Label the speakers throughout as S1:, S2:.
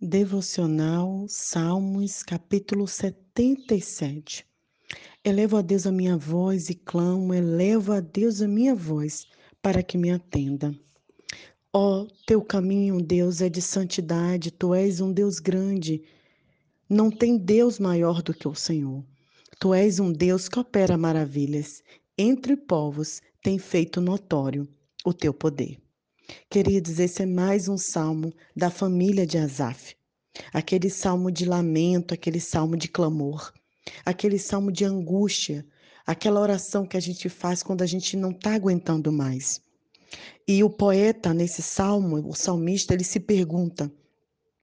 S1: Devocional Salmos, capítulo 77. Elevo a Deus a minha voz e clamo, elevo a Deus a minha voz, para que me atenda. Ó, oh, teu caminho, Deus, é de santidade, tu és um Deus grande. Não tem Deus maior do que o Senhor. Tu és um Deus que opera maravilhas. Entre povos tem feito notório o teu poder. Queridos, esse é mais um salmo da família de Asaf. Aquele salmo de lamento, aquele salmo de clamor, aquele salmo de angústia, aquela oração que a gente faz quando a gente não está aguentando mais. E o poeta, nesse salmo, o salmista, ele se pergunta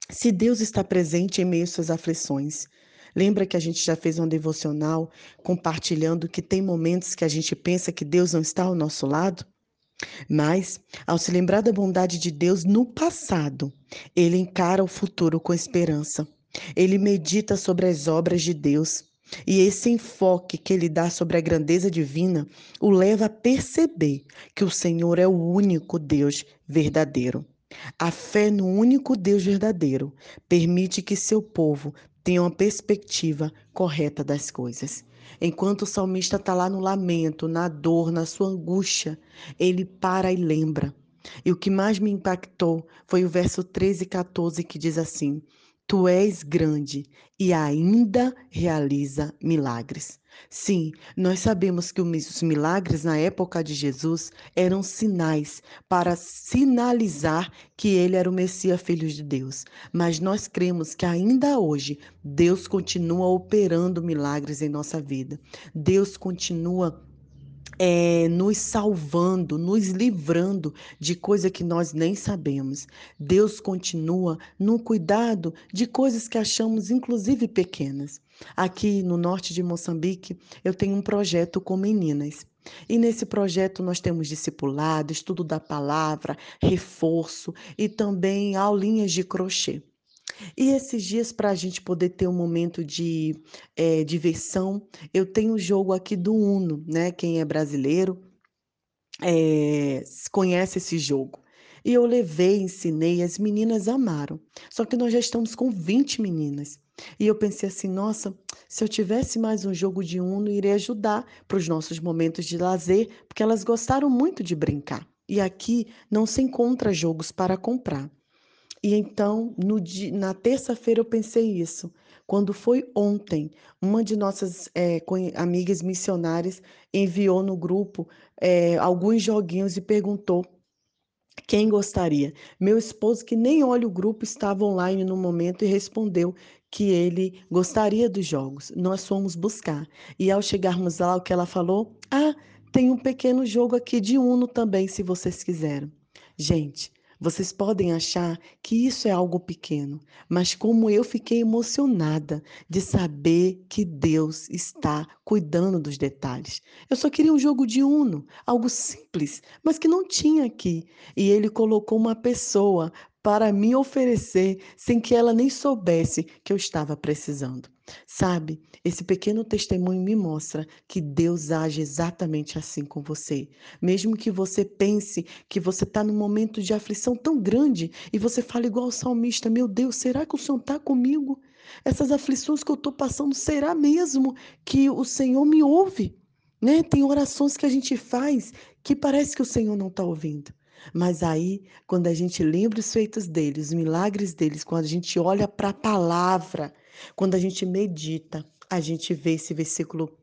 S1: se Deus está presente em meio às suas aflições. Lembra que a gente já fez um devocional compartilhando que tem momentos que a gente pensa que Deus não está ao nosso lado? Mas, ao se lembrar da bondade de Deus no passado, ele encara o futuro com esperança. Ele medita sobre as obras de Deus. E esse enfoque que ele dá sobre a grandeza divina o leva a perceber que o Senhor é o único Deus verdadeiro. A fé no único Deus verdadeiro permite que seu povo tenha uma perspectiva correta das coisas. Enquanto o salmista está lá no lamento, na dor, na sua angústia, ele para e lembra. E o que mais me impactou foi o verso 13 e 14 que diz assim: Tu és grande e ainda realiza milagres. Sim, nós sabemos que os milagres na época de Jesus eram sinais para sinalizar que ele era o Messias, filho de Deus. Mas nós cremos que ainda hoje Deus continua operando milagres em nossa vida. Deus continua é, nos salvando, nos livrando de coisa que nós nem sabemos. Deus continua no cuidado de coisas que achamos, inclusive, pequenas. Aqui no norte de Moçambique, eu tenho um projeto com meninas. E nesse projeto nós temos discipulado, estudo da palavra, reforço e também aulinhas de crochê. E esses dias, para a gente poder ter um momento de é, diversão, eu tenho o jogo aqui do Uno, né? Quem é brasileiro é, conhece esse jogo. E eu levei, ensinei, as meninas amaram. Só que nós já estamos com 20 meninas. E eu pensei assim, nossa, se eu tivesse mais um jogo de Uno, iria ajudar para os nossos momentos de lazer, porque elas gostaram muito de brincar. E aqui não se encontra jogos para comprar. E então, no na terça-feira, eu pensei isso. Quando foi ontem, uma de nossas é, amigas missionárias enviou no grupo é, alguns joguinhos e perguntou quem gostaria. Meu esposo, que nem olha o grupo, estava online no momento e respondeu que ele gostaria dos jogos. Nós fomos buscar. E ao chegarmos lá, o que ela falou? Ah, tem um pequeno jogo aqui de Uno também, se vocês quiserem. Gente, vocês podem achar que isso é algo pequeno, mas como eu fiquei emocionada de saber que Deus está cuidando dos detalhes. Eu só queria um jogo de Uno, algo simples, mas que não tinha aqui. E ele colocou uma pessoa para me oferecer sem que ela nem soubesse que eu estava precisando. Sabe, esse pequeno testemunho me mostra que Deus age exatamente assim com você. Mesmo que você pense que você está num momento de aflição tão grande e você fala igual o salmista: Meu Deus, será que o Senhor está comigo? Essas aflições que eu estou passando, será mesmo que o Senhor me ouve? Né? Tem orações que a gente faz que parece que o Senhor não está ouvindo. Mas aí, quando a gente lembra os feitos dele, os milagres deles, quando a gente olha para a palavra, quando a gente medita, a gente vê esse versículo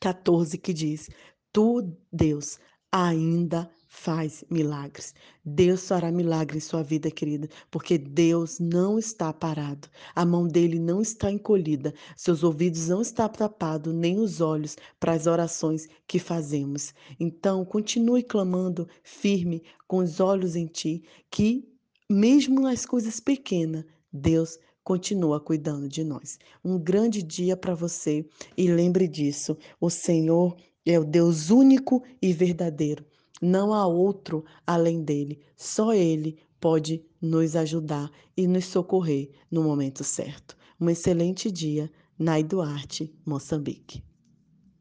S1: 14 que diz: Tu, Deus, ainda faz milagres. Deus fará milagre em sua vida, querida, porque Deus não está parado. A mão dele não está encolhida, seus ouvidos não estão tapados, nem os olhos para as orações que fazemos. Então, continue clamando firme, com os olhos em ti, que mesmo nas coisas pequenas, Deus continua cuidando de nós. Um grande dia para você e lembre disso: o Senhor é o Deus único e verdadeiro. Não há outro além dele. Só ele pode nos ajudar e nos socorrer no momento certo. Um excelente dia, Nai Duarte, Moçambique.